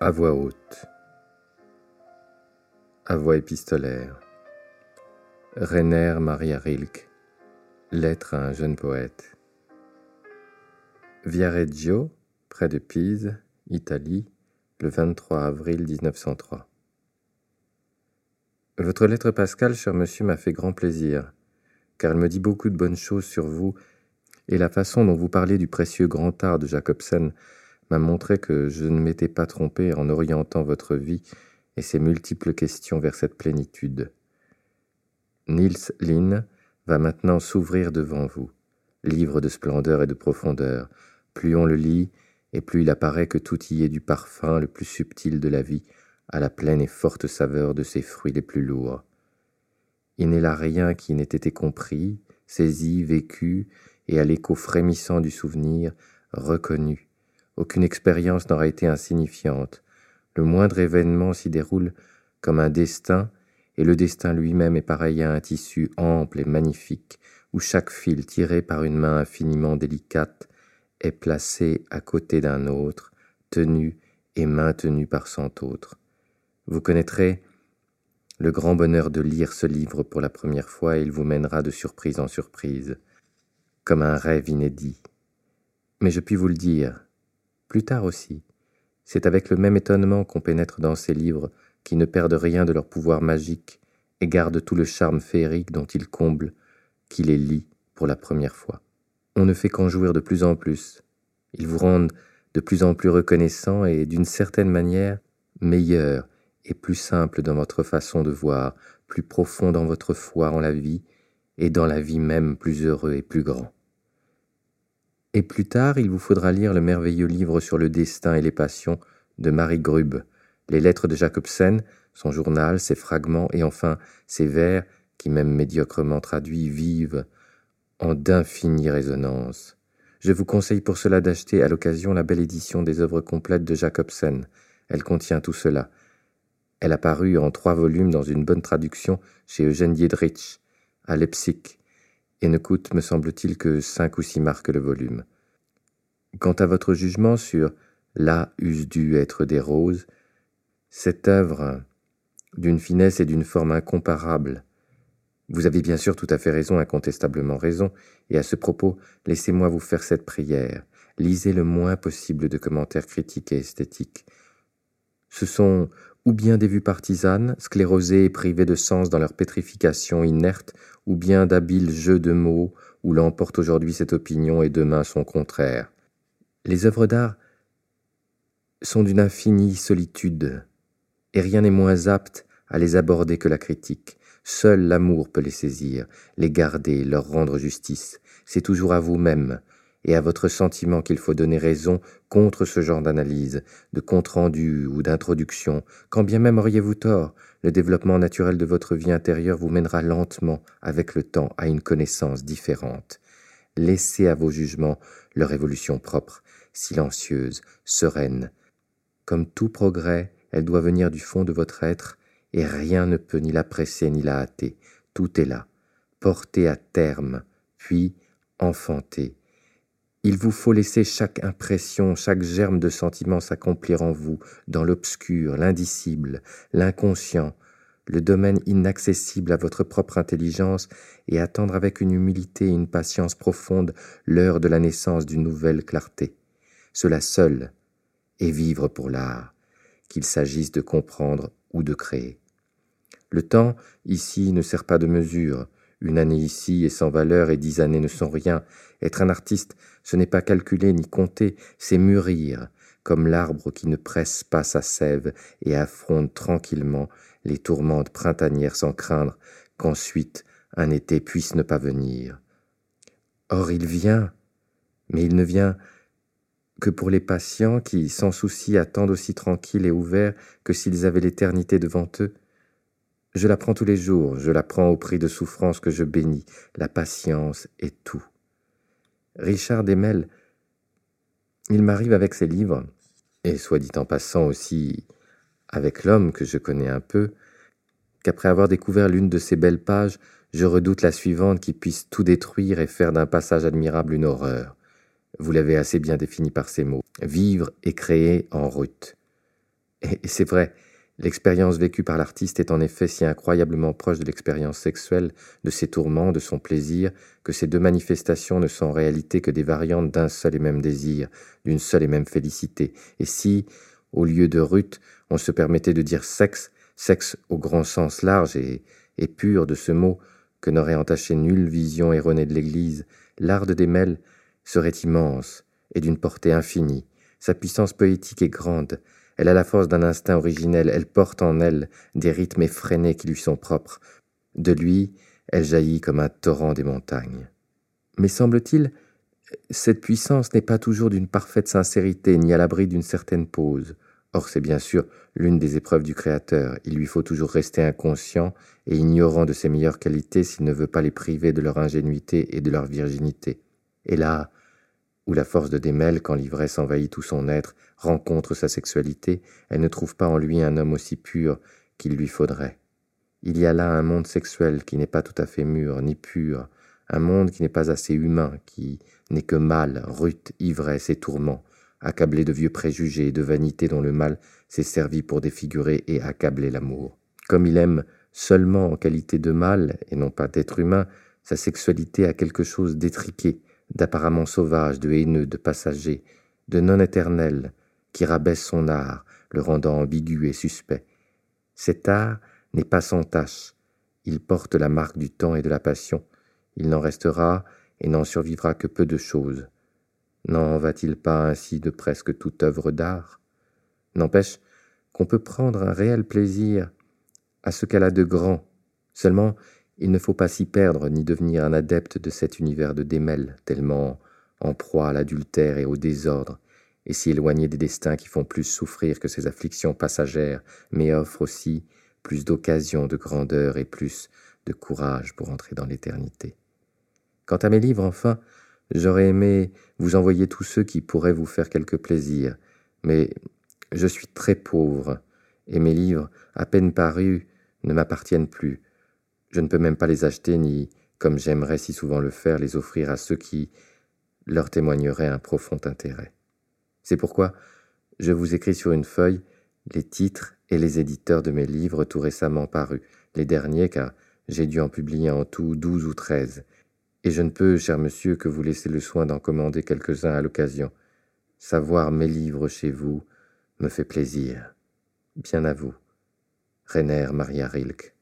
À voix haute. À voix épistolaire. Rainer Maria Rilke. Lettre à un jeune poète. Viareggio, près de Pise, Italie, le 23 avril 1903. Votre lettre Pascal, cher monsieur, m'a fait grand plaisir, car elle me dit beaucoup de bonnes choses sur vous, et la façon dont vous parlez du précieux grand art de Jacobsen m'a montré que je ne m'étais pas trompé en orientant votre vie et ses multiples questions vers cette plénitude. Niels Lynn va maintenant s'ouvrir devant vous, livre de splendeur et de profondeur. Plus on le lit, et plus il apparaît que tout y est du parfum le plus subtil de la vie, à la pleine et forte saveur de ses fruits les plus lourds. Il n'est là rien qui n'ait été compris, saisi, vécu, et à l'écho frémissant du souvenir, reconnu, aucune expérience n'aura été insignifiante. Le moindre événement s'y déroule comme un destin, et le destin lui-même est pareil à un tissu ample et magnifique, où chaque fil tiré par une main infiniment délicate est placé à côté d'un autre, tenu et maintenu par cent autres. Vous connaîtrez le grand bonheur de lire ce livre pour la première fois et il vous mènera de surprise en surprise, comme un rêve inédit. Mais je puis vous le dire, plus tard aussi, c'est avec le même étonnement qu'on pénètre dans ces livres qui ne perdent rien de leur pouvoir magique et gardent tout le charme féerique dont ils comblent, qui les lit pour la première fois. On ne fait qu'en jouir de plus en plus. Ils vous rendent de plus en plus reconnaissants et d'une certaine manière meilleurs et plus simples dans votre façon de voir, plus profond dans votre foi en la vie et dans la vie même plus heureux et plus grand. Et plus tard, il vous faudra lire le merveilleux livre sur le destin et les passions de Marie Grube, les lettres de Jacobsen, son journal, ses fragments et enfin ses vers qui, même médiocrement traduits, vivent en d'infinies résonances. Je vous conseille pour cela d'acheter à l'occasion la belle édition des œuvres complètes de Jacobsen. Elle contient tout cela. Elle a paru en trois volumes dans une bonne traduction chez Eugène Diedrich, à Leipzig, et ne coûte, me semble-t-il, que cinq ou six marques le volume. Quant à votre jugement sur Là eussent dû être des roses, cette œuvre, d'une finesse et d'une forme incomparables, vous avez bien sûr tout à fait raison, incontestablement raison, et à ce propos, laissez-moi vous faire cette prière. Lisez le moins possible de commentaires critiques et esthétiques. Ce sont ou bien des vues partisanes, sclérosées et privées de sens dans leur pétrification inerte, ou bien d'habiles jeux de mots où l'emporte aujourd'hui cette opinion et demain son contraire. Les œuvres d'art sont d'une infinie solitude, et rien n'est moins apte à les aborder que la critique. Seul l'amour peut les saisir, les garder, leur rendre justice. C'est toujours à vous-même, et à votre sentiment qu'il faut donner raison contre ce genre d'analyse, de compte-rendu ou d'introduction, quand bien même auriez-vous tort, le développement naturel de votre vie intérieure vous mènera lentement, avec le temps, à une connaissance différente. Laissez à vos jugements leur évolution propre, silencieuse, sereine. Comme tout progrès, elle doit venir du fond de votre être, et rien ne peut ni la presser ni la hâter. Tout est là, porté à terme, puis enfanté, il vous faut laisser chaque impression, chaque germe de sentiment s'accomplir en vous, dans l'obscur, l'indicible, l'inconscient, le domaine inaccessible à votre propre intelligence, et attendre avec une humilité et une patience profonde l'heure de la naissance d'une nouvelle clarté. Cela seul est vivre pour l'art, qu'il s'agisse de comprendre ou de créer. Le temps, ici, ne sert pas de mesure, une année ici est sans valeur et dix années ne sont rien. Être un artiste, ce n'est pas calculer ni compter, c'est mûrir, comme l'arbre qui ne presse pas sa sève et affronte tranquillement les tourmentes printanières sans craindre qu'ensuite un été puisse ne pas venir. Or il vient, mais il ne vient que pour les patients qui, sans souci, attendent aussi tranquilles et ouverts que s'ils avaient l'éternité devant eux. Je la prends tous les jours, je la prends au prix de souffrances que je bénis. La patience est tout. Richard Demel, il m'arrive avec ses livres, et soit dit en passant aussi avec l'homme que je connais un peu, qu'après avoir découvert l'une de ces belles pages, je redoute la suivante qui puisse tout détruire et faire d'un passage admirable une horreur. Vous l'avez assez bien défini par ces mots. Vivre et créer en route. Et, et c'est vrai, L'expérience vécue par l'artiste est en effet si incroyablement proche de l'expérience sexuelle, de ses tourments, de son plaisir, que ces deux manifestations ne sont en réalité que des variantes d'un seul et même désir, d'une seule et même félicité. Et si, au lieu de Ruth, on se permettait de dire sexe, sexe au grand sens large et, pur de ce mot, que n'aurait entaché nulle vision erronée de l'Église, l'art de Desmelles serait immense et d'une portée infinie. Sa puissance poétique est grande, elle a la force d'un instinct originel, elle porte en elle des rythmes effrénés qui lui sont propres. De lui, elle jaillit comme un torrent des montagnes. Mais semble-t-il, cette puissance n'est pas toujours d'une parfaite sincérité, ni à l'abri d'une certaine pose. Or, c'est bien sûr l'une des épreuves du Créateur. Il lui faut toujours rester inconscient et ignorant de ses meilleures qualités s'il ne veut pas les priver de leur ingénuité et de leur virginité. Et là, où la force de démêle, quand l'ivresse envahit tout son être, rencontre sa sexualité, elle ne trouve pas en lui un homme aussi pur qu'il lui faudrait. Il y a là un monde sexuel qui n'est pas tout à fait mûr ni pur, un monde qui n'est pas assez humain, qui n'est que mal, rute, ivresse et tourment, accablé de vieux préjugés et de vanité dont le mal s'est servi pour défigurer et accabler l'amour. Comme il aime seulement en qualité de mal et non pas d'être humain, sa sexualité a quelque chose d'étriqué, d'apparemment sauvage, de haineux, de passager, de non éternel, qui rabaisse son art, le rendant ambigu et suspect. Cet art n'est pas sans tache, il porte la marque du temps et de la passion, il n'en restera et n'en survivra que peu de choses. N'en va-t-il pas ainsi de presque toute œuvre d'art? N'empêche qu'on peut prendre un réel plaisir à ce qu'elle a de grand, seulement il ne faut pas s'y perdre ni devenir un adepte de cet univers de démêle, tellement en proie à l'adultère et au désordre, et s'y éloigner des destins qui font plus souffrir que ces afflictions passagères, mais offrent aussi plus d'occasions de grandeur et plus de courage pour entrer dans l'éternité. Quant à mes livres, enfin, j'aurais aimé vous envoyer tous ceux qui pourraient vous faire quelque plaisir, mais je suis très pauvre, et mes livres, à peine parus, ne m'appartiennent plus. Je ne peux même pas les acheter, ni, comme j'aimerais si souvent le faire, les offrir à ceux qui leur témoigneraient un profond intérêt. C'est pourquoi je vous écris sur une feuille les titres et les éditeurs de mes livres tout récemment parus, les derniers car j'ai dû en publier en tout douze ou treize, et je ne peux, cher monsieur, que vous laisser le soin d'en commander quelques-uns à l'occasion. Savoir mes livres chez vous me fait plaisir. Bien à vous. Rainer Maria Rilke.